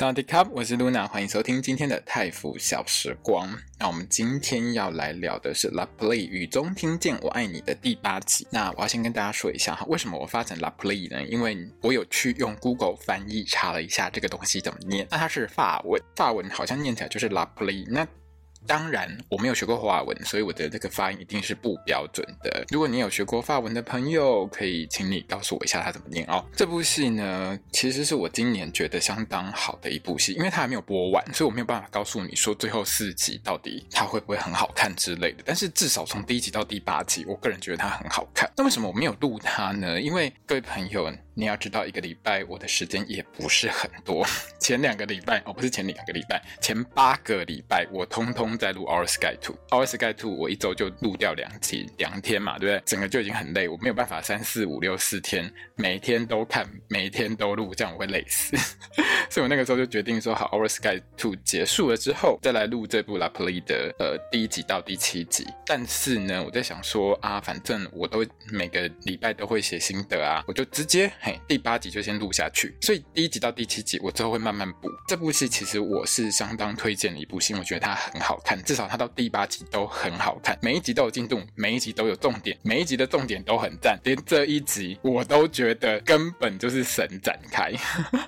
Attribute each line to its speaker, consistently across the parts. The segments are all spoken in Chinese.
Speaker 1: 萨瓦迪卡，我是 Luna，欢迎收听今天的泰服小时光。那我们今天要来聊的是《La Play 雨中听见我爱你》的第八集。那我要先跟大家说一下哈，为什么我发展 La Play 呢？因为我有去用 Google 翻译查了一下这个东西怎么念，那它是法文，法文好像念起来就是 La Play。那当然，我没有学过法文，所以我的这个发音一定是不标准的。如果你有学过法文的朋友，可以请你告诉我一下它怎么念哦。这部戏呢，其实是我今年觉得相当好的一部戏，因为它还没有播完，所以我没有办法告诉你说最后四集到底它会不会很好看之类的。但是至少从第一集到第八集，我个人觉得它很好看。那为什么我没有录它呢？因为各位朋友。你要知道，一个礼拜我的时间也不是很多。前两个礼拜哦，不是前两个礼拜，前八个礼拜我通通在录《Our Skyy 2》。《Our Skyy 2》我一周就录掉两集，两天嘛，对不对？整个就已经很累，我没有办法三四五六四天每天都看，每天都录，这样我会累死。所以我那个时候就决定说，好，《Our Skyy 2》结束了之后，再来录这部《La p l i》的呃第一集到第七集。但是呢，我在想说啊，反正我都每个礼拜都会写心得啊，我就直接。第八集就先录下去，所以第一集到第七集我之后会慢慢补。这部戏其实我是相当推荐的一部戏，我觉得它很好看，至少它到第八集都很好看，每一集都有进度，每一集都有重点，每一集的重点都很赞，连这一集我都觉得根本就是神展开，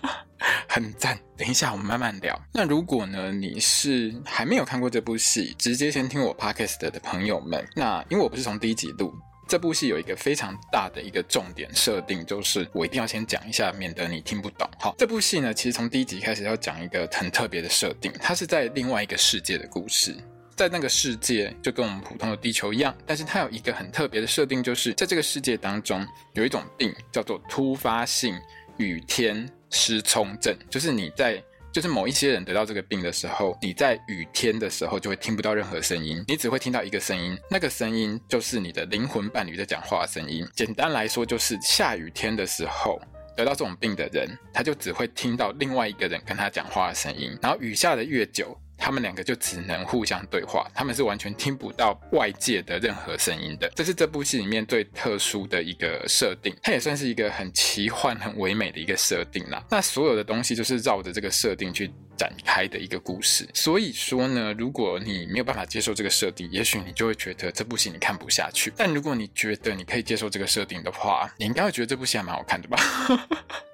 Speaker 1: 很赞。等一下我们慢慢聊。那如果呢，你是还没有看过这部戏，直接先听我 podcast 的朋友们，那因为我不是从第一集录。这部戏有一个非常大的一个重点设定，就是我一定要先讲一下，免得你听不懂。好，这部戏呢，其实从第一集开始要讲一个很特别的设定，它是在另外一个世界的故事，在那个世界就跟我们普通的地球一样，但是它有一个很特别的设定，就是在这个世界当中有一种病叫做突发性雨天失聪症，就是你在。就是某一些人得到这个病的时候，你在雨天的时候就会听不到任何声音，你只会听到一个声音，那个声音就是你的灵魂伴侣在讲话的声音。简单来说，就是下雨天的时候得到这种病的人，他就只会听到另外一个人跟他讲话的声音，然后雨下的越久。他们两个就只能互相对话，他们是完全听不到外界的任何声音的。这是这部戏里面最特殊的一个设定，它也算是一个很奇幻、很唯美的一个设定啦。那所有的东西就是绕着这个设定去展开的一个故事。所以说呢，如果你没有办法接受这个设定，也许你就会觉得这部戏你看不下去。但如果你觉得你可以接受这个设定的话，你应该会觉得这部戏还蛮好看的吧？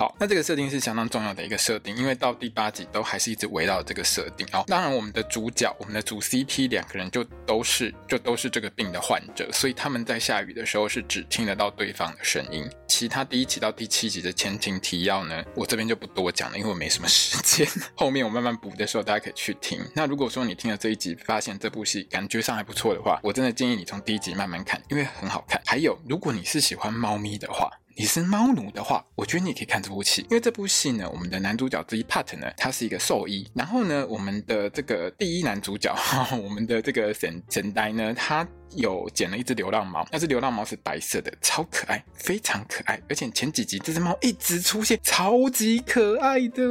Speaker 1: 好，那这个设定是相当重要的一个设定，因为到第八集都还是一直围绕这个设定。哦，当然我们的主角，我们的主 CP 两个人就都是就都是这个病的患者，所以他们在下雨的时候是只听得到对方的声音。其他第一集到第七集的前情提要呢，我这边就不多讲了，因为我没什么时间。后面我慢慢补的时候，大家可以去听。那如果说你听了这一集，发现这部戏感觉上还不错的话，我真的建议你从第一集慢慢看，因为很好看。还有，如果你是喜欢猫咪的话。你是猫奴的话，我觉得你可以看这部戏，因为这部戏呢，我们的男主角之一 Pat 呢，他是一个兽医，然后呢，我们的这个第一男主角，我们的这个神神呆呢，他有捡了一只流浪猫，那只流浪猫是白色的，超可爱，非常可爱，而且前几集这只猫一直出现，超级可爱的。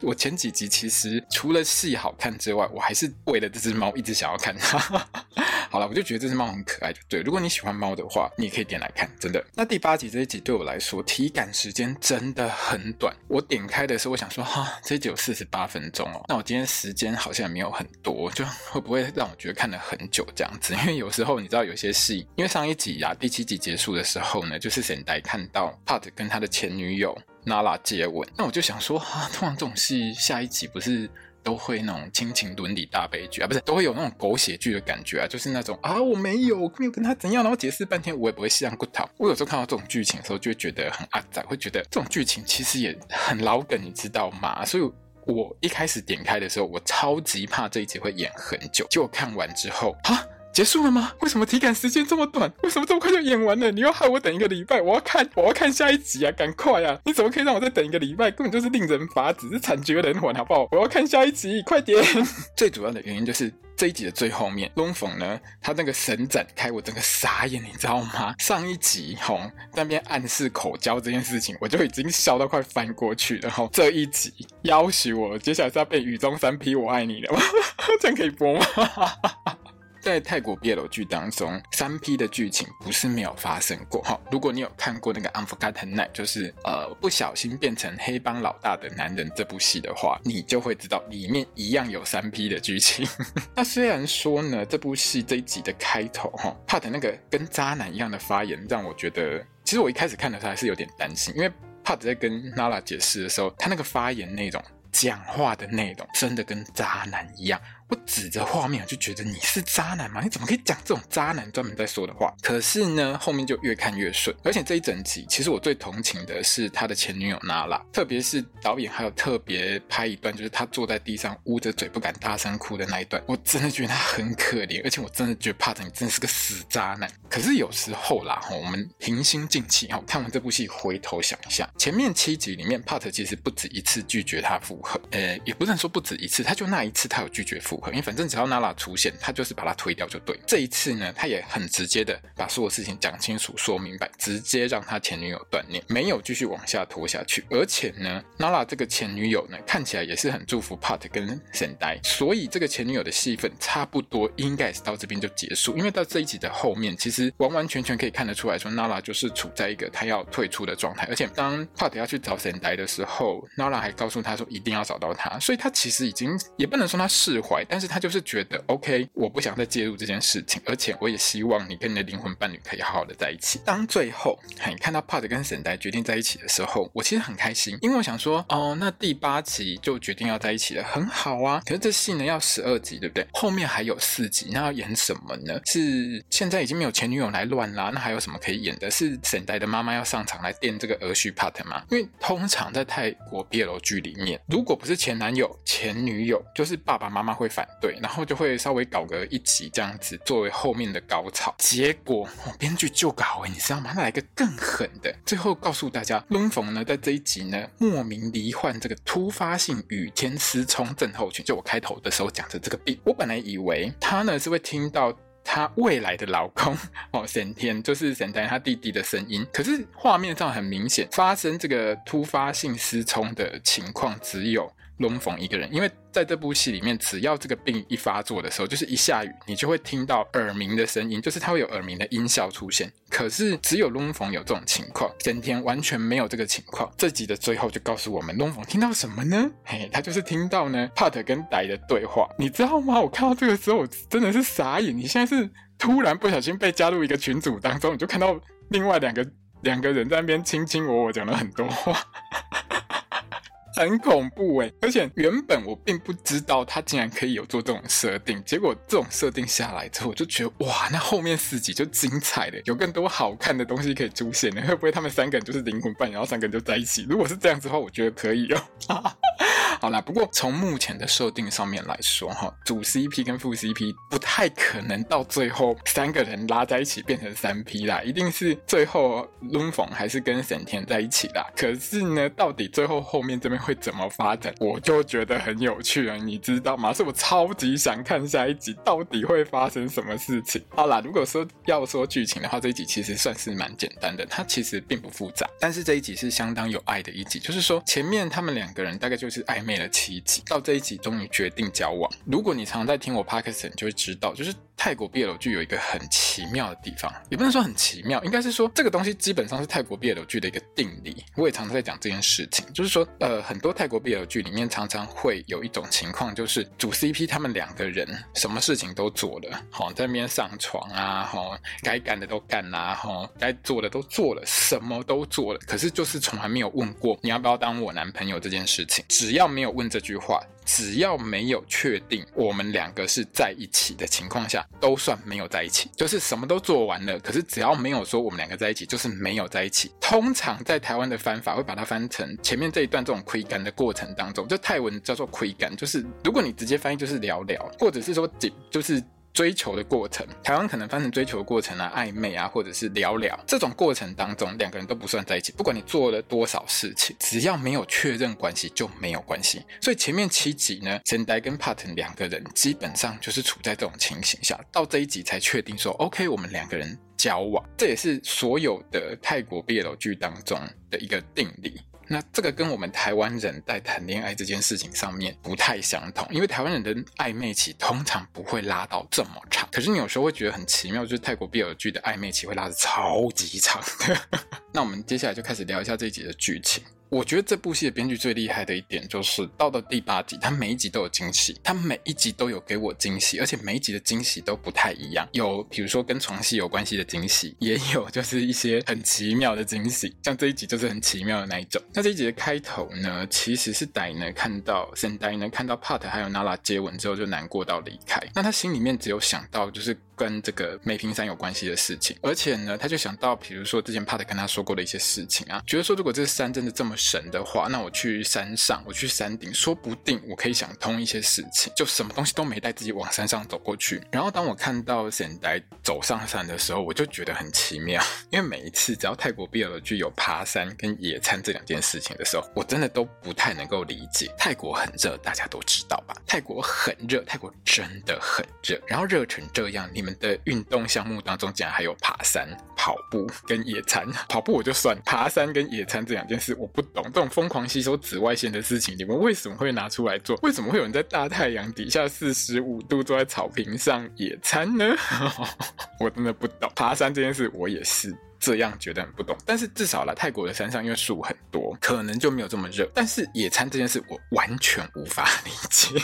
Speaker 1: 我前几集其实除了戏好看之外，我还是为了这只猫一直想要看它。好了，我就觉得这只猫很可爱，就对。如果你喜欢猫的话，你也可以点来看，真的。那第八集这一集对我来说体感时间真的很短。我点开的时候，我想说哈，这一集有四十八分钟哦。那我今天时间好像也没有很多，就会不会让我觉得看了很久这样子？因为有时候你知道有些戏，因为上一集呀、第七集结束的时候呢，就是沈呆看到 Pat 跟他的前女友。娜拉接吻，那我就想说，哈、啊，通常这种戏下一集不是都会那种亲情伦理大悲剧啊，不是都会有那种狗血剧的感觉啊，就是那种啊，我没有没有跟他怎样，然后解释半天，我也不会细想骨头。我有时候看到这种剧情的时候，就会觉得很阿仔，会觉得这种剧情其实也很老梗，你知道吗？所以我一开始点开的时候，我超级怕这一集会演很久。结果看完之后，哈。结束了吗？为什么体感时间这么短？为什么这么快就演完了？你要害我等一个礼拜，我要看，我要看下一集啊！赶快啊！你怎么可以让我再等一个礼拜？根本就是令人发指，是惨绝人寰，好不好？我要看下一集，快点！最主要的原因就是这一集的最后面，龙凤呢，他那个神展开，我整个傻眼，你知道吗？上一集吼那边暗示口交这件事情，我就已经笑到快翻过去了。然后这一集要挟我，接下来是要被雨中三 P 我爱你了吗？这样可以播吗？在泰国 BL 剧当中，三 P 的剧情不是没有发生过哈。如果你有看过那个《Unforgotten Night》，就是呃不小心变成黑帮老大的男人这部戏的话，你就会知道里面一样有三 P 的剧情。那虽然说呢，这部戏这一集的开头哈，帕特那个跟渣男一样的发言，让我觉得，其实我一开始看的时候还是有点担心，因为帕特在跟娜拉解释的时候，他那个发言内容、讲话的内容，真的跟渣男一样。我指着画面，我就觉得你是渣男吗？你怎么可以讲这种渣男专门在说的话？可是呢，后面就越看越顺。而且这一整集，其实我最同情的是他的前女友娜拉，特别是导演还有特别拍一段，就是他坐在地上捂着嘴不敢大声哭的那一段，我真的觉得他很可怜，而且我真的觉得帕特你真是个死渣男。可是有时候啦，我们平心静气哈，看完这部戏回头想一下，前面七集里面，帕特其实不止一次拒绝他复合，呃，也不能说不止一次，他就那一次他有拒绝复合。因为反正只要娜拉出现，他就是把他推掉就对。这一次呢，他也很直接的把所有事情讲清楚、说明白，直接让他前女友断念，没有继续往下拖下去。而且呢，娜拉这个前女友呢，看起来也是很祝福帕特跟沈呆，所以这个前女友的戏份差不多应该是到这边就结束。因为到这一集的后面，其实完完全全可以看得出来说，娜拉就是处在一个他要退出的状态。而且当帕特要去找沈呆的时候，娜拉还告诉他说一定要找到他，所以他其实已经也不能说他释怀，但是他就。是觉得 OK，我不想再介入这件事情，而且我也希望你跟你的灵魂伴侣可以好好的在一起。当最后你看到帕特跟沈呆决定在一起的时候，我其实很开心，因为我想说，哦，那第八集就决定要在一起了，很好啊。可是这戏呢要十二集，对不对？后面还有四集，那要演什么呢？是现在已经没有前女友来乱啦，那还有什么可以演的？是沈呆的妈妈要上场来垫这个儿婿帕特吗？因为通常在泰国 BL 剧里面，如果不是前男友、前女友，就是爸爸妈妈会反对。然后就会稍微搞个一集这样子作为后面的高潮，结果，编剧就搞哎，你知道吗？他来个更狠的，最后告诉大家，龙凤呢在这一集呢莫名罹患这个突发性雨天失聪症候群，就我开头的时候讲的这个病，我本来以为他呢是会听到他未来的老公哦沈天，就是沈呆他弟弟的声音，可是画面上很明显发生这个突发性失聪的情况只有。龙凤一个人，因为在这部戏里面，只要这个病一发作的时候，就是一下雨，你就会听到耳鸣的声音，就是它会有耳鸣的音效出现。可是只有龙凤有这种情况，整天完全没有这个情况。这集的最后就告诉我们，龙凤听到什么呢？嘿，他就是听到呢帕特跟呆的对话，你知道吗？我看到这个时候，我真的是傻眼。你现在是突然不小心被加入一个群组当中，你就看到另外两个两个人在那边卿卿我我讲了很多话。很恐怖哎！而且原本我并不知道他竟然可以有做这种设定，结果这种设定下来之后，我就觉得哇，那后面四集就精彩了，有更多好看的东西可以出现了。会不会他们三个人就是灵魂伴侣，然后三个人就在一起？如果是这样子的话，我觉得可以哦。好啦，不过从目前的设定上面来说，哈，主 CP 跟副 CP 不太可能到最后三个人拉在一起变成三 P 啦，一定是最后龙凤还是跟沈田在一起啦。可是呢，到底最后后面这边会怎么发展，我就觉得很有趣了，你知道吗？所以我超级想看下一集到底会发生什么事情。好啦，如果说要说剧情的话，这一集其实算是蛮简单的，它其实并不复杂，但是这一集是相当有爱的一集，就是说前面他们两个人大概就是暧昧了七集，到这一集终于决定交往。如果你常在听我 Podcast，就会知道，就是。泰国 BL 剧有一个很奇妙的地方，也不能说很奇妙，应该是说这个东西基本上是泰国 BL 剧的一个定理。我也常常在讲这件事情，就是说，呃，很多泰国 BL 剧里面常常会有一种情况，就是主 CP 他们两个人什么事情都做了，好，在那边上床啊，好，该干的都干啦，哈，该做的都做了，什么都做了，可是就是从来没有问过你要不要当我男朋友这件事情。只要没有问这句话。只要没有确定我们两个是在一起的情况下，都算没有在一起。就是什么都做完了，可是只要没有说我们两个在一起，就是没有在一起。通常在台湾的翻法会把它翻成前面这一段这种窥干的过程当中，就泰文叫做窥干，就是如果你直接翻译就是聊聊，或者是说仅就是。追求的过程，台湾可能翻成追求的过程啊，暧昧啊，或者是聊聊这种过程当中，两个人都不算在一起。不管你做了多少事情，只要没有确认关系就没有关系。所以前面七集呢申白跟 Part 两个人基本上就是处在这种情形下，到这一集才确定说，OK，我们两个人交往。这也是所有的泰国 BL 剧当中的一个定理。那这个跟我们台湾人在谈恋爱这件事情上面不太相同，因为台湾人的暧昧期通常不会拉到这么长。可是你有时候会觉得很奇妙，就是泰国 BL 剧的暧昧期会拉的超级长的。那我们接下来就开始聊一下这一集的剧情。我觉得这部戏的编剧最厉害的一点就是，到了第八集，他每一集都有惊喜，他每一集都有给我惊喜，而且每一集的惊喜都不太一样。有比如说跟床戏有关系的惊喜，也有就是一些很奇妙的惊喜，像这一集就是很奇妙的那一种。那这一集的开头呢，其实是呆呢看到 Sendai 呢看到帕特还有娜拉接吻之后就难过到离开，那他心里面只有想到就是。跟这个梅平山有关系的事情，而且呢，他就想到，比如说之前帕特跟他说过的一些事情啊，觉得说如果这个山真的这么神的话，那我去山上，我去山顶，说不定我可以想通一些事情，就什么东西都没带，自己往山上走过去。然后当我看到贤呆走上山的时候，我就觉得很奇妙，因为每一次只要泰国 BL 剧有爬山跟野餐这两件事情的时候，我真的都不太能够理解。泰国很热，大家都知道吧？泰国很热，泰国真的很热，然后热成这样，你的运动项目当中，竟然还有爬山、跑步跟野餐。跑步我就算，爬山跟野餐这两件事我不懂。这种疯狂吸收紫外线的事情，你们为什么会拿出来做？为什么会有人在大太阳底下四十五度坐在草坪上野餐呢？我真的不懂。爬山这件事，我也是这样觉得很不懂。但是至少来泰国的山上，因为树很多，可能就没有这么热。但是野餐这件事，我完全无法理解。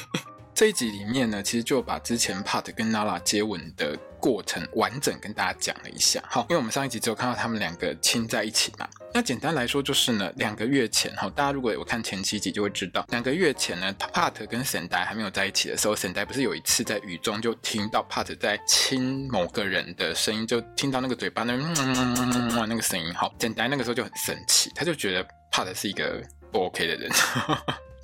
Speaker 1: 这一集里面呢，其实就把之前 Part 跟 Nara 接吻的过程完整跟大家讲了一下。好，因为我们上一集只有看到他们两个亲在一起嘛。那简单来说就是呢，两个月前哈，大家如果有看前七集就会知道，两个月前呢，Part 跟 Sendai 还没有在一起的时候显呆不是有一次在雨中就听到 Part 在亲某个人的声音，就听到那个嘴巴那嗯嗯嗯嗯那个声音。好，Sendai 那个时候就很生气，他就觉得 Part 是一个不 OK 的人。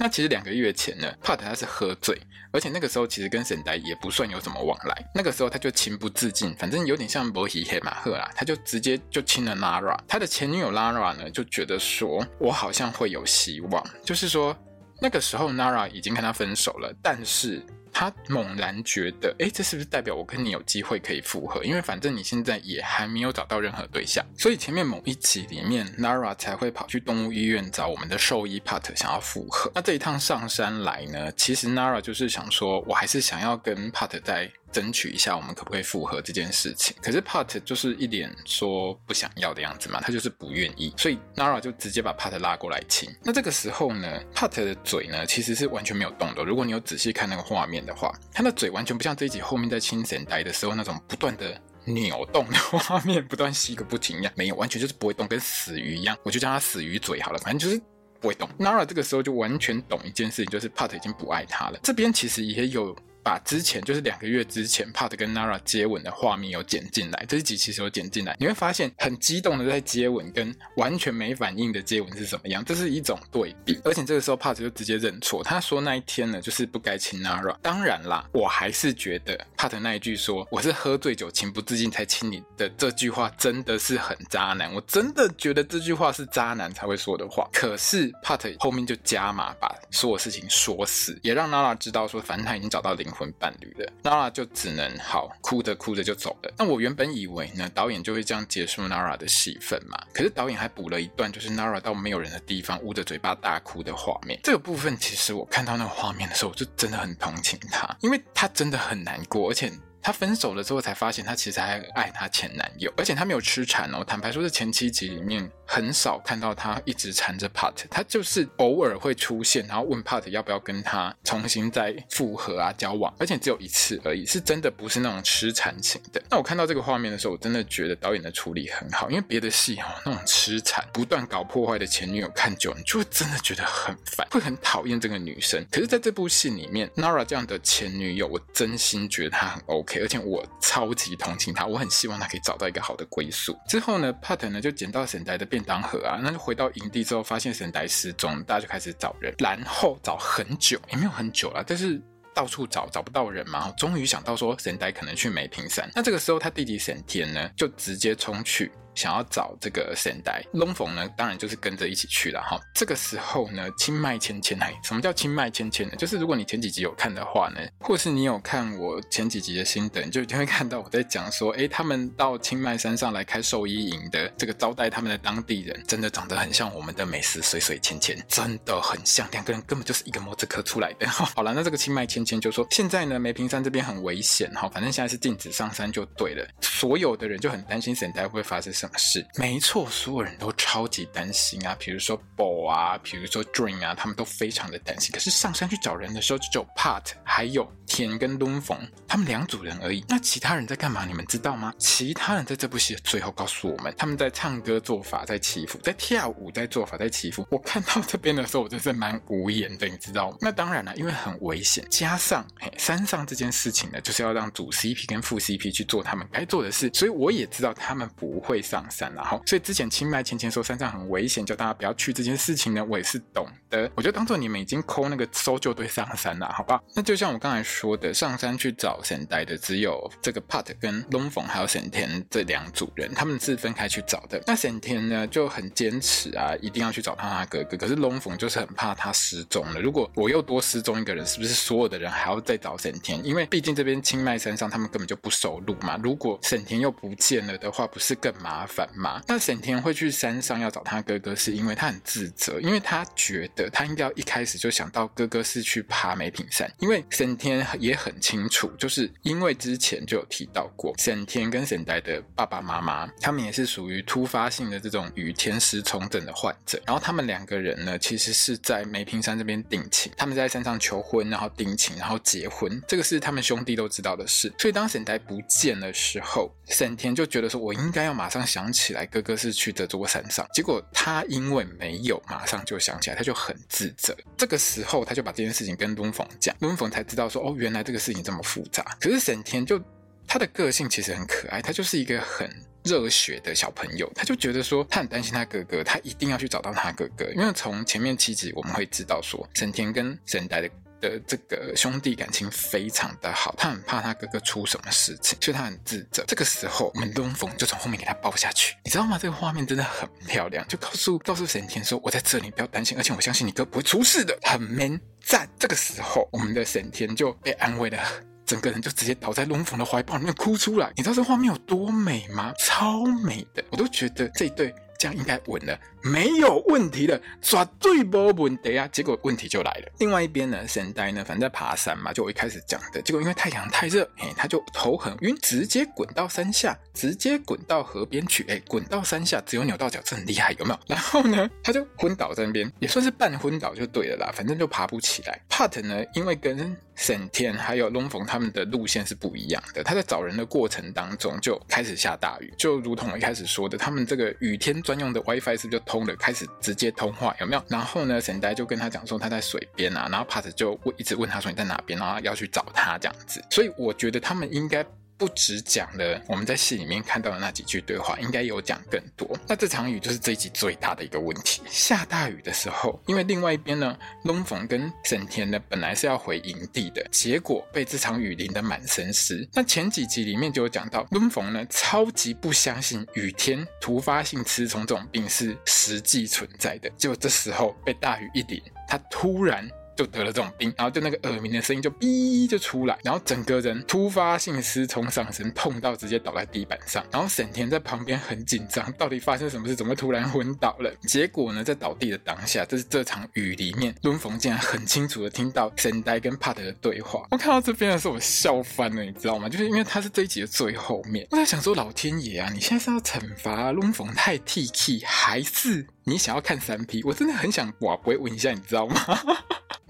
Speaker 1: 那其实两个月前呢帕特他是喝醉，而且那个时候其实跟沈呆也不算有什么往来。那个时候他就情不自禁，反正有点像摩西黑马赫啦，他就直接就亲了 Nara。他的前女友 Nara 呢，就觉得说，我好像会有希望，就是说那个时候 Nara 已经跟他分手了，但是。他猛然觉得，诶，这是不是代表我跟你有机会可以复合？因为反正你现在也还没有找到任何对象，所以前面某一集里面，Nara 才会跑去动物医院找我们的兽医 Pat 想要复合。那这一趟上山来呢，其实 Nara 就是想说，我还是想要跟 Pat 在。争取一下，我们可不可以复合这件事情？可是 Pat 就是一脸说不想要的样子嘛，他就是不愿意，所以 Nara 就直接把 Pat 拉过来亲。那这个时候呢，Pat 的嘴呢其实是完全没有动的。如果你有仔细看那个画面的话，他的嘴完全不像这一集后面在清神呆的时候那种不断的扭动的画面，不断吸个不停一样，没有，完全就是不会动，跟死鱼一样。我就叫他死鱼嘴好了，反正就是不会动。Nara 这个时候就完全懂一件事情，就是 Pat 已经不爱他了。这边其实也有。把之前就是两个月之前，Pat 跟 Nara 接吻的画面有剪进来，这一集其实有剪进来，你会发现很激动的在接吻，跟完全没反应的接吻是什么样？这是一种对比。而且这个时候 Pat 就直接认错，他说那一天呢就是不该亲 Nara。当然啦，我还是觉得 Pat 那一句说我是喝醉酒情不自禁才亲你的这句话真的是很渣男，我真的觉得这句话是渣男才会说的话。可是 Pat 后面就加码把所有事情说死，也让 Nara 知道说反正他已经找到灵。婚伴侣的，Nara 就只能好哭着哭着就走了。那我原本以为呢，导演就会这样结束 Nara 的戏份嘛。可是导演还补了一段，就是 Nara 到没有人的地方捂着嘴巴大哭的画面。这个部分其实我看到那个画面的时候，我就真的很同情他，因为他真的很难过，而且。他分手了之后才发现，他其实还爱他前男友，而且他没有痴缠哦。坦白说，是前七集里面很少看到他一直缠着 Part，他就是偶尔会出现，然后问 Part 要不要跟他重新再复合啊、交往，而且只有一次而已，是真的不是那种痴缠型的。那我看到这个画面的时候，我真的觉得导演的处理很好，因为别的戏哦，那种痴缠、不断搞破坏的前女友看久，你就会真的觉得很烦，会很讨厌这个女生。可是在这部戏里面，Nara 这样的前女友，我真心觉得她很 OK。而且我超级同情他，我很希望他可以找到一个好的归宿。之后呢，Pat 呢就捡到神呆的便当盒啊，那就回到营地之后，发现神呆失踪，大家就开始找人，然后找很久，也没有很久了，但是到处找找不到人嘛，终于想到说神代可能去梅平山。那这个时候他弟弟神天呢，就直接冲去。想要找这个神代龙凤呢，当然就是跟着一起去了哈。这个时候呢，清迈千千哎，什么叫清迈千千呢？就是如果你前几集有看的话呢，或是你有看我前几集的心得，你就一定会看到我在讲说，哎，他们到清迈山上来开兽医营的这个招待他们的当地人，真的长得很像我们的美食水水千千，真的很像，两个人根本就是一个模子刻出来的哈。好了，那这个清迈千千就说，现在呢，梅平山这边很危险哈，反正现在是禁止上山就对了。所有的人就很担心神代会发生什么。事，没错，所有人都超级担心啊，比如说 Bo 啊，比如说 Dream 啊，他们都非常的担心。可是上山去找人的时候，只有 Part 还有田跟龙凤他们两组人而已。那其他人在干嘛？你们知道吗？其他人在这部戏的最后告诉我们，他们在唱歌做法，在祈福，在跳舞，在做法，在祈福。我看到这边的时候，我真是蛮无言的，你知道吗？那当然了，因为很危险，加上嘿，山上这件事情呢，就是要让主 CP 跟副 CP 去做他们该做的事，所以我也知道他们不会。上山，然后，所以之前清迈前前说山上很危险，叫大家不要去这件事情呢，我也是懂的。我就当做你们已经抠那个搜救队上山了，好吧？那就像我刚才说的，上山去找神呆的只有这个 Pat 跟龙凤还有沈田这两组人，他们是分开去找的。那沈田呢就很坚持啊，一定要去找他他哥哥。可是龙凤就是很怕他失踪了。如果我又多失踪一个人，是不是所有的人还要再找沈田？因为毕竟这边清迈山上他们根本就不熟路嘛。如果沈田又不见了的话，不是更麻麻烦？嘛，那沈田会去山上要找他哥哥，是因为他很自责，因为他觉得他应该要一开始就想到哥哥是去爬梅品山，因为沈田也很清楚，就是因为之前就有提到过，沈田跟沈代的爸爸妈妈，他们也是属于突发性的这种雨天湿重症的患者，然后他们两个人呢，其实是在梅平山这边定情，他们在山上求婚，然后定情，然后结婚，这个是他们兄弟都知道的事，所以当沈代不见的时候，沈田就觉得说，我应该要马上想。起来，哥哥是去这座山上，结果他因为没有马上就想起来，他就很自责。这个时候，他就把这件事情跟龙凤讲，龙凤才知道说，哦，原来这个事情这么复杂。可是沈田就他的个性其实很可爱，他就是一个很热血的小朋友，他就觉得说，他很担心他哥哥，他一定要去找到他哥哥，因为从前面七集我们会知道说，沈田跟沈呆的。的这个兄弟感情非常的好，他很怕他哥哥出什么事情，所以他很自责。这个时候，我们龙凤就从后面给他抱下去，你知道吗？这个画面真的很漂亮，就告诉告诉神田说：“我在这里，不要担心，而且我相信你哥不会出事的。”很 man 赞。这个时候，我们的神田就被安慰了，整个人就直接倒在龙凤的怀抱里面哭出来。你知道这画面有多美吗？超美的，我都觉得这一对。这样应该稳了，没有问题了，绝对没问题啊！结果问题就来了。另外一边呢，神代呢，反正在爬山嘛，就我一开始讲的。结果因为太阳太热，哎，他就头很晕，直接滚到山下，直接滚到河边去，哎，滚到山下，只有扭到脚，这很厉害，有没有？然后呢，他就昏倒在那边，也算是半昏倒就对了啦，反正就爬不起来。Pat 呢，因为跟沈天还有龙凤他们的路线是不一样的，他在找人的过程当中就开始下大雨，就如同我一开始说的，他们这个雨天专用的 WiFi 是不是就通了？开始直接通话有没有？然后呢，沈呆就跟他讲说他在水边啊，然后帕子就问一直问他说你在哪边，然后要去找他这样子。所以我觉得他们应该。不只讲了我们在戏里面看到的那几句对话，应该有讲更多。那这场雨就是这一集最大的一个问题。下大雨的时候，因为另外一边呢，龙凤跟神田呢本来是要回营地的，结果被这场雨淋得满身湿。那前几集里面就有讲到，龙凤呢超级不相信雨天突发性吃虫这种病是实际存在的，结果这时候被大雨一淋，他突然。就得了这种病，然后就那个耳鸣的声音就哔就出来，然后整个人突发性失聪上身，痛到直接倒在地板上。然后沈田在旁边很紧张，到底发生什么事？怎么突然昏倒了？结果呢，在倒地的当下，这是这场雨里面，龙凤竟然很清楚的听到神代跟帕德的对话。我看到这边的时候，我笑翻了，你知道吗？就是因为他是这一集的最后面，我在想说，老天爷啊，你现在是要惩罚龙凤太 T K，还是你想要看三 P？我真的很想，我不会问一下，你知道吗？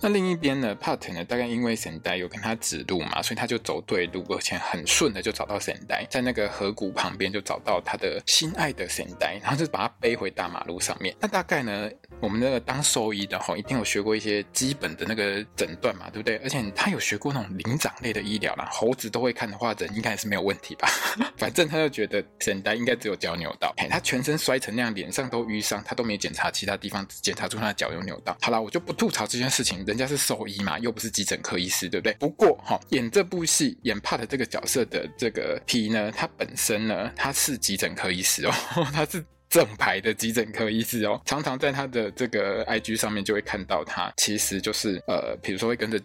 Speaker 1: 那另一边呢，Pat 呢，大概因为神代有跟他指路嘛，所以他就走对路，而且很顺的就找到神代，在那个河谷旁边就找到他的心爱的神代，然后就把他背回大马路上面。那大概呢，我们那个当兽医的齁，一定有学过一些基本的那个诊断嘛，对不对？而且他有学过那种灵长类的医疗啦，猴子都会看的话，人应该是没有问题吧？反正他就觉得神代应该只有脚扭到，他全身摔成那样，脸上都淤伤，他都没检查其他地方，检查出他的脚有扭到。好啦，我就不吐槽这件事情。人家是兽医嘛，又不是急诊科医师，对不对？不过哈、哦，演这部戏演帕的这个角色的这个 P 呢，他本身呢，他是急诊科医师哦，他是正牌的急诊科医师哦，常常在他的这个 IG 上面就会看到他，其实就是呃，比如说会跟着。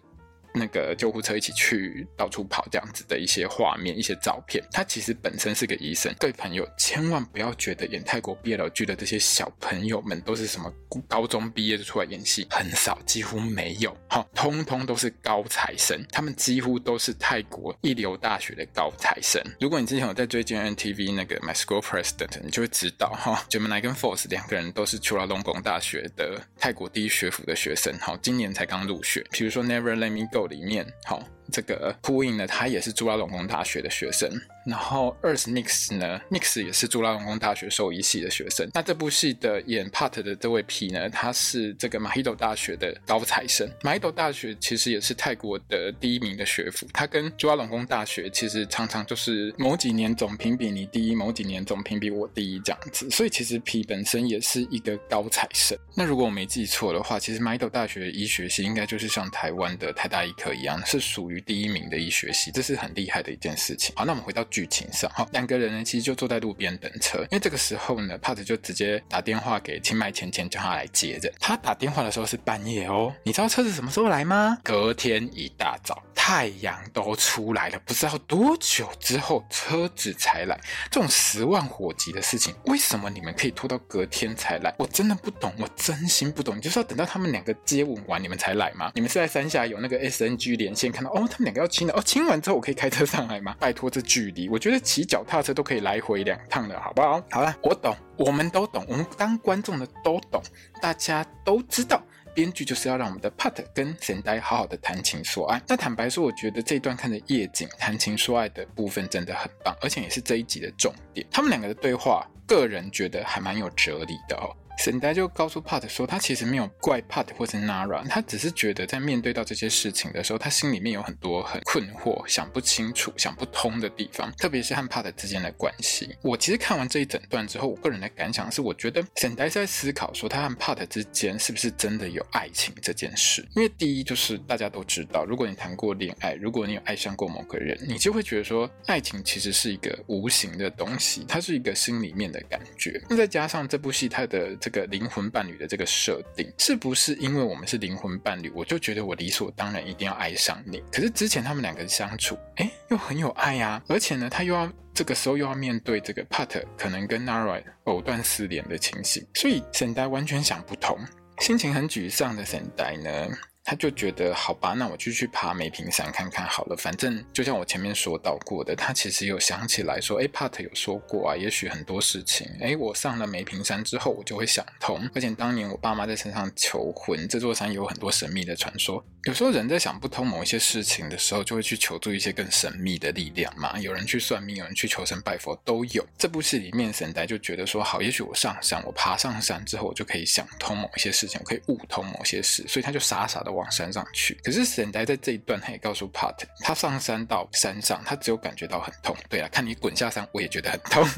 Speaker 1: 那个救护车一起去到处跑这样子的一些画面、一些照片，他其实本身是个医生。各位朋友千万不要觉得演泰国 BL 剧的这些小朋友们都是什么高中毕业就出来演戏，很少，几乎没有，哈，通通都是高材生，他们几乎都是泰国一流大学的高材生。如果你之前有在追 GNTV 那个 My School President，你就会知道哈，Gemini 跟 Force 两个人都是朱拉隆功大学的泰国第一学府的学生，好，今年才刚入学。比如说 Never Let Me Go。里面好。这个呼应呢，他也是朱拉隆功大学的学生。然后 Earth Mix 呢，Mix 也是朱拉隆功大学兽医系的学生。那这部戏的演 part 的这位 P 呢，他是这个 Mahidol 大学的高材生。Mahidol 大学其实也是泰国的第一名的学府，他跟朱拉隆功大学其实常常就是某几年总评比你第一，某几年总评比我第一这样子。所以其实 P 本身也是一个高材生。那如果我没记错的话，其实 Mahidol 大学医学系应该就是像台湾的台大医科一样，是属于。于第一名的医学系，这是很厉害的一件事情。好，那我们回到剧情上。好，两个人呢，其实就坐在路边等车，因为这个时候呢帕子就直接打电话给清迈芊芊，叫他来接人。他打电话的时候是半夜哦，你知道车子什么时候来吗？隔天一大早，太阳都出来了，不知道多久之后车子才来。这种十万火急的事情，为什么你们可以拖到隔天才来？我真的不懂，我真心不懂。你就是要等到他们两个接吻完，你们才来吗？你们是在山下有那个 SNG 连线看到哦？他们两个要亲了哦，亲完之后我可以开车上来吗？拜托，这距离，我觉得骑脚踏车都可以来回两趟了，好不好？好了，我懂，我们都懂，我们当观众的都懂，大家都知道，编剧就是要让我们的 Pat 跟 Sendai 好好的谈情说爱。那坦白说，我觉得这一段看着夜景谈情说爱的部分真的很棒，而且也是这一集的重点。他们两个的对话，个人觉得还蛮有哲理的哦。沈呆就告诉 Pat 说，他其实没有怪 Pat 或是 Nara，他只是觉得在面对到这些事情的时候，他心里面有很多很困惑、想不清楚、想不通的地方，特别是和 Pat 之间的关系。我其实看完这一整段之后，我个人的感想是，我觉得沈呆是在思考说，他和 Pat 之间是不是真的有爱情这件事。因为第一就是大家都知道，如果你谈过恋爱，如果你有爱上过某个人，你就会觉得说，爱情其实是一个无形的东西，它是一个心里面的感觉。那再加上这部戏它的。这个灵魂伴侣的这个设定，是不是因为我们是灵魂伴侣，我就觉得我理所当然一定要爱上你？可是之前他们两个相处，哎，又很有爱呀、啊，而且呢，他又要这个时候又要面对这个 Pat 可能跟 Nara 藕断丝连的情形，所以沈呆完全想不通，心情很沮丧的沈呆呢。他就觉得好吧，那我就去爬梅坪山看看好了。反正就像我前面说到过的，他其实有想起来说，哎，Pat 有说过啊，也许很多事情，哎，我上了梅坪山之后，我就会想通。而且当年我爸妈在山上求婚，这座山有很多神秘的传说。有时候人在想不通某一些事情的时候，就会去求助一些更神秘的力量嘛。有人去算命，有人去求神拜佛，都有。这部戏里面，沈呆就觉得说，好，也许我上山，我爬上山之后，我就可以想通某一些事情，我可以悟通某些事，所以他就傻傻的往山上去。可是沈呆在这一段，他也告诉 Pat，他上山到山上，他只有感觉到很痛。对啊，看你滚下山，我也觉得很痛。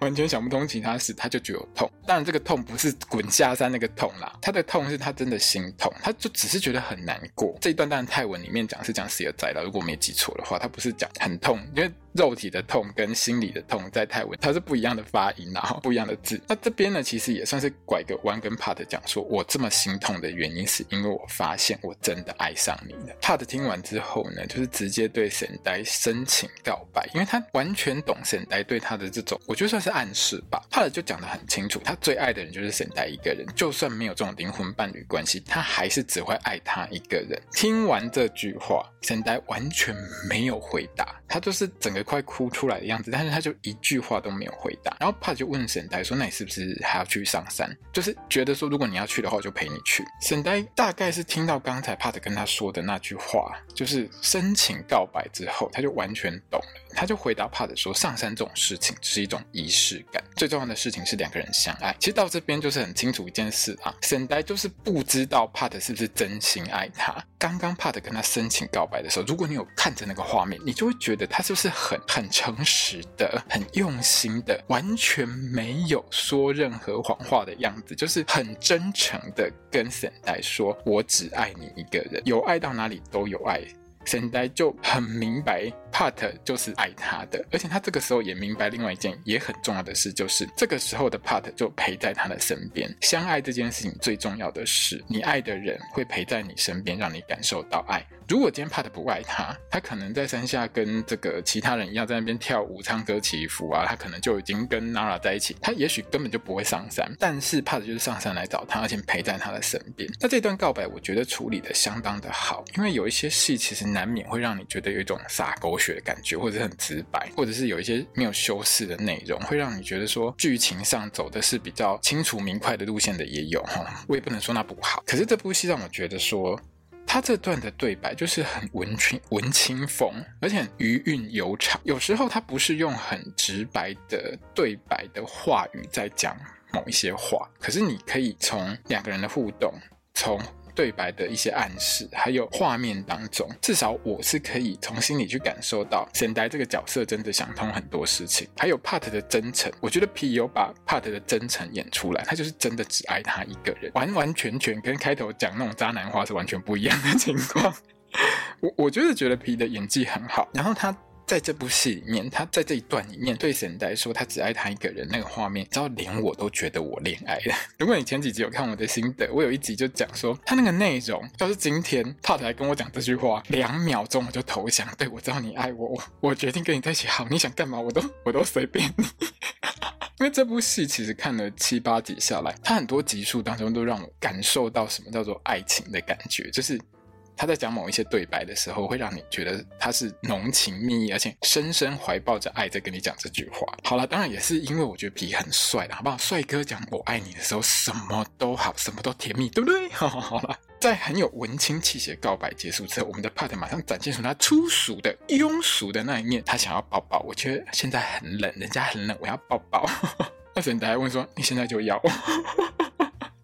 Speaker 1: 完全想不通其他事，他就觉得有痛。当然，这个痛不是滚下山那个痛啦，他的痛是他真的心痛，他就只是觉得很难过。这一段当然泰文里面讲是讲死了仔了，如果没记错的话，他不是讲很痛，因为。肉体的痛跟心理的痛在泰文它是不一样的发音，然后不一样的字。那这边呢，其实也算是拐个弯跟帕特讲说，我这么心痛的原因是因为我发现我真的爱上你了。帕特听完之后呢，就是直接对沈呆深情告白，因为他完全懂沈呆对他的这种，我觉得算是暗示吧。帕特就讲得很清楚，他最爱的人就是沈呆一个人，就算没有这种灵魂伴侣关系，他还是只会爱他一个人。听完这句话，沈呆完全没有回答，他就是整个。快哭出来的样子，但是他就一句话都没有回答。然后 Pat 就问沈呆说：“那你是不是还要去上山？就是觉得说，如果你要去的话，就陪你去。”沈呆大概是听到刚才帕特跟他说的那句话，就是深情告白之后，他就完全懂了。他就回答帕特说：“上山这种事情是一种仪式感，最重要的事情是两个人相爱。”其实到这边就是很清楚一件事啊，沈呆就是不知道帕特是不是真心爱他。刚刚帕特跟他深情告白的时候，如果你有看着那个画面，你就会觉得他是不是很。很很诚实的、很用心的，完全没有说任何谎话的样子，就是很真诚的跟沈代说：“我只爱你一个人，有爱到哪里都有爱。”沈代就很明白，Pat 就是爱他的，而且他这个时候也明白另外一件也很重要的事，就是这个时候的 Pat 就陪在他的身边。相爱这件事情最重要的是，你爱的人会陪在你身边，让你感受到爱。如果今天 Pat 不爱他，他可能在山下跟这个其他人一样在那边跳舞、唱歌、祈福啊，他可能就已经跟 Nara 在一起，他也许根本就不会上山。但是 Pat 就是上山来找他，而且陪在他的身边。那这段告白，我觉得处理的相当的好，因为有一些戏其实难免会让你觉得有一种洒狗血的感觉，或者很直白，或者是有一些没有修饰的内容，会让你觉得说剧情上走的是比较清楚明快的路线的也有哈。我也不能说那不好，可是这部戏让我觉得说。他这段的对白就是很文青文青风，而且余韵悠长。有时候他不是用很直白的对白的话语在讲某一些话，可是你可以从两个人的互动，从。对白的一些暗示，还有画面当中，至少我是可以从心里去感受到，圣代这个角色真的想通很多事情，还有 Pat 的真诚，我觉得 P 有把 Pat 的真诚演出来，他就是真的只爱他一个人，完完全全跟开头讲那种渣男话是完全不一样的情况。我我觉得觉得 P 的演技很好，然后他。在这部戏里面，他在这一段里面对神代说他只爱他一个人，那个画面，只要连我都觉得我恋爱了。如果你前几集有看我的心得，我有一集就讲说，他那个内容，要是今天 Pat 来跟我讲这句话，两秒钟我就投降。对，我知道你爱我，我决定跟你在一起。好，你想干嘛我都我都随便你。因为这部戏其实看了七八集下来，它很多集数当中都让我感受到什么叫做爱情的感觉，就是。他在讲某一些对白的时候，会让你觉得他是浓情蜜意，而且深深怀抱着爱在跟你讲这句话。好了，当然也是因为我觉得皮很帅的，好不好？帅哥讲我爱你的时候，什么都好，什么都甜蜜，对不对？好好好了，在很有文青气息的告白结束之后，我们的 Part 马上展现出他粗俗的、庸俗的那一面。他想要抱抱，我觉得现在很冷，人家很冷，我要抱抱。那圣代问说：“你现在就要？”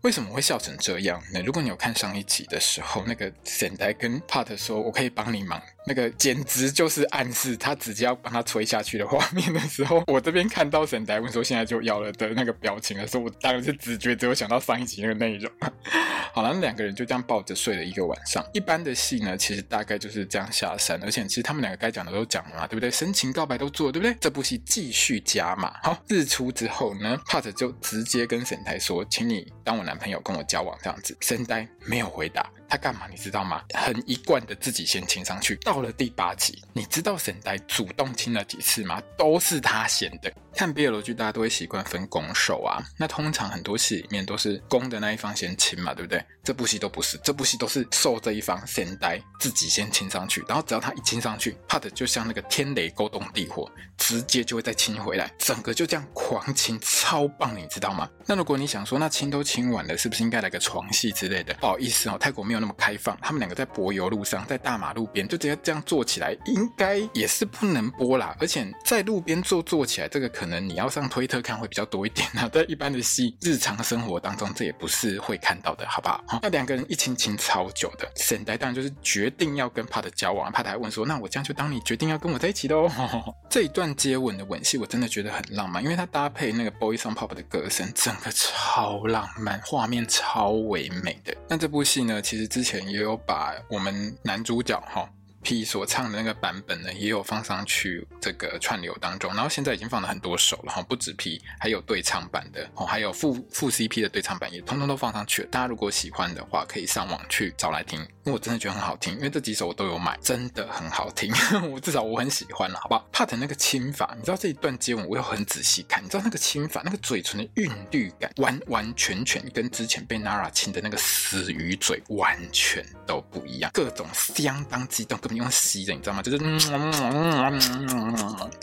Speaker 1: 为什么会笑成这样呢？如果你有看上一集的时候，那个圣代跟 Pat 说：“我可以帮你忙。”那个简直就是暗示他直接要帮他吹下去的画面的时候，我这边看到圣代问说现在就要了的那个表情的时候，我当然是直觉只有想到上一集那个内容。好了，那两个人就这样抱着睡了一个晚上。一般的戏呢，其实大概就是这样下山，而且其实他们两个该讲的都讲了嘛，对不对？深情告白都做了，对不对？这部戏继续加码。好，日出之后呢帕特就直接跟圣代说：“请你当我男朋友，跟我交往。”这样子，圣代没有回答。他干嘛？你知道吗？很一贯的自己先亲上去。到了第八集，你知道沈呆主动亲了几次吗？都是他先的。看 BL 剧，大家都会习惯分攻受啊。那通常很多戏里面都是攻的那一方先亲嘛，对不对？这部戏都不是，这部戏都是受这一方圣代自己先亲上去，然后只要他一亲上去怕的就像那个天雷勾动地火，直接就会再亲回来，整个就这样狂亲，超棒，你知道吗？那如果你想说，那亲都亲完了，是不是应该来个床戏之类的？不好意思哦，泰国没有那么开放，他们两个在柏油路上，在大马路边就直接这样坐起来，应该也是不能播啦。而且在路边坐坐起来，这个可能你要上推特看会比较多一点啊。在一般的戏，日常生活当中，这也不是会看到的，好不好？好，那两个人一亲亲超久的，沈代当然就是决定要跟 Pat 交往，Pat 还问说：“那我这样就当你决定要跟我在一起喽？” 这一段接吻的吻戏，我真的觉得很浪漫，因为它搭配那个 Boys on Pop 的歌声，整个超浪漫，画面超唯美的。那这部戏呢，其实之前。也有把我们男主角哈 P 所唱的那个版本呢，也有放上去这个串流当中，然后现在已经放了很多首了哈，不止 P，还有对唱版的哦，还有副副 CP 的对唱版也通通都放上去了。大家如果喜欢的话，可以上网去找来听。因为我真的觉得很好听，因为这几首我都有买，真的很好听。我至少我很喜欢了，好不好？Pat 那个亲法，你知道这一段接吻，我有很仔细看，你知道那个亲法，那个嘴唇的韵律感，完完全全跟之前被 Nara 亲的那个死鱼嘴完全都不一样，各种相当激动，根本用吸的，你知道吗？就是，然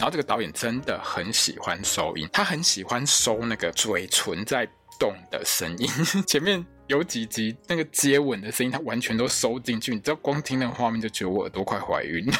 Speaker 1: 后这个导演真的很喜欢收音，他很喜欢收那个嘴唇在动的声音，前面。有几集那个接吻的声音，他完全都收进去，你知道，光听那个画面就觉得我耳朵快怀孕了。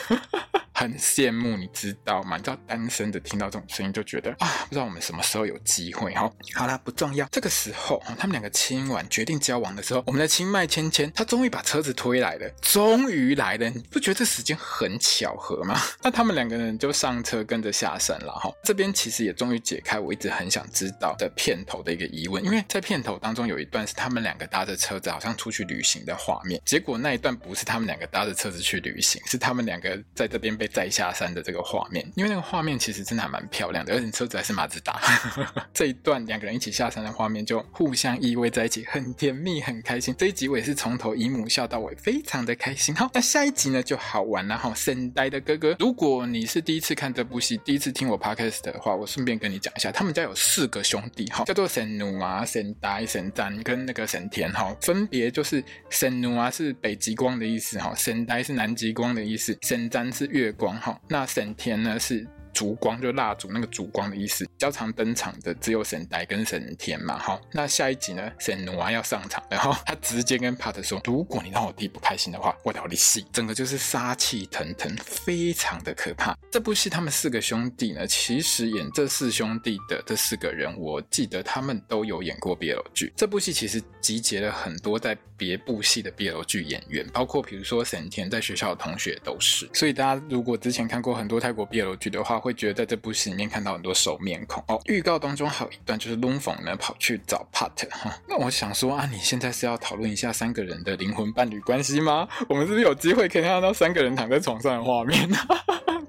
Speaker 1: 很羡慕，你知道吗？你知道单身的听到这种声音就觉得啊，不知道我们什么时候有机会哈。好啦，不重要。这个时候，他们两个亲完决定交往的时候，我们的清迈芊芊她终于把车子推来了，终于来了。你不觉得这时间很巧合吗？那他们两个人就上车跟着下山了哈。这边其实也终于解开我一直很想知道的片头的一个疑问，因为在片头当中有一段是他们两个搭着车子好像出去旅行的画面，结果那一段不是他们两个搭着车子去旅行，是他们两个在这边被载下山的这个画面。因为那个画面其实真的还蛮漂亮的，而且车子还是马自达。这一段两个人一起下山的画面就互相依偎在一起，很甜蜜，很开心。这一集我也是从头姨母笑到尾，非常的开心。好，那下一集呢就好玩了哈。神呆的哥哥，如果你是第一次看这部戏，第一次听我 podcast 的话，我顺便跟你讲一下，他们家有四个兄弟哈，叫做神奴啊、神呆、神赞跟那个神田哈，分别就是神奴啊是北极光的意思哈，神呆是南极光的意思，神赞是月光哈，那沈田呢是。烛光就蜡烛那个烛光的意思，较常登场的只有神呆跟神田嘛，好，那下一集呢，神奴啊要上场，然后他直接跟帕特说，如果你让我弟不开心的话，我要你死，整个就是杀气腾腾，非常的可怕。这部戏他们四个兄弟呢，其实演这四兄弟的这四个人，我记得他们都有演过 BL 剧。这部戏其实集结了很多在别部戏的 BL 剧演员，包括比如说神田在学校的同学都是。所以大家如果之前看过很多泰国 BL 剧的话，会觉得在这部戏里面看到很多熟面孔哦。预告当中还有一段就是龙凤呢跑去找 Pat 哈，那我想说啊，你现在是要讨论一下三个人的灵魂伴侣关系吗？我们是不是有机会可以看到三个人躺在床上的画面？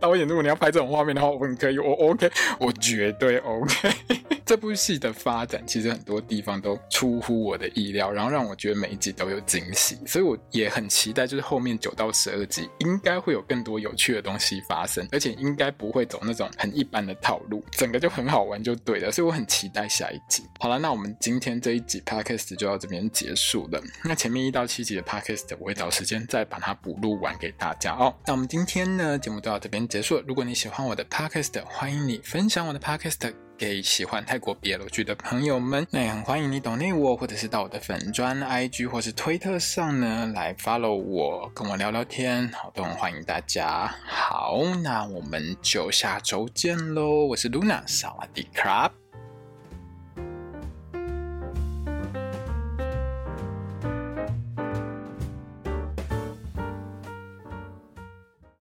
Speaker 1: 导演，如果你要拍这种画面的话，我很可以，我 OK，我绝对 OK。这部戏的发展其实很多地方都出乎我的意料，然后让我觉得每一集都有惊喜，所以我也很期待，就是后面九到十二集应该会有更多有趣的东西发生，而且应该不会走那种很一般的套路，整个就很好玩就对了，所以我很期待下一集。好了，那我们今天这一集 Podcast 就到这边结束了。那前面一到七集的 Podcast 我会找时间再把它补录完给大家哦。那我们今天呢，节目就到这边结束了。如果你喜欢我的 Podcast，欢迎你分享我的 Podcast。给喜欢泰国 BL 剧的朋友们，那也很欢迎你到内我，或者是到我的粉专 IG 或是推特上呢来 follow 我，跟我聊聊天，好，都很欢迎大家。好，那我们就下周见喽，我是 Luna，萨瓦迪卡。